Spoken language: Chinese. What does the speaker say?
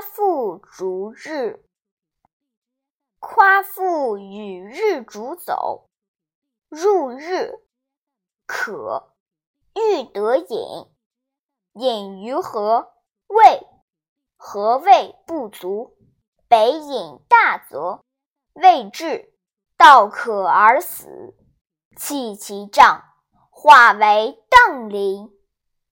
夸父逐日。夸父与日逐走，入日，渴，欲得饮。饮于河、胃，何胃不足，北饮大泽，未至，道渴而死。弃其杖，化为邓林。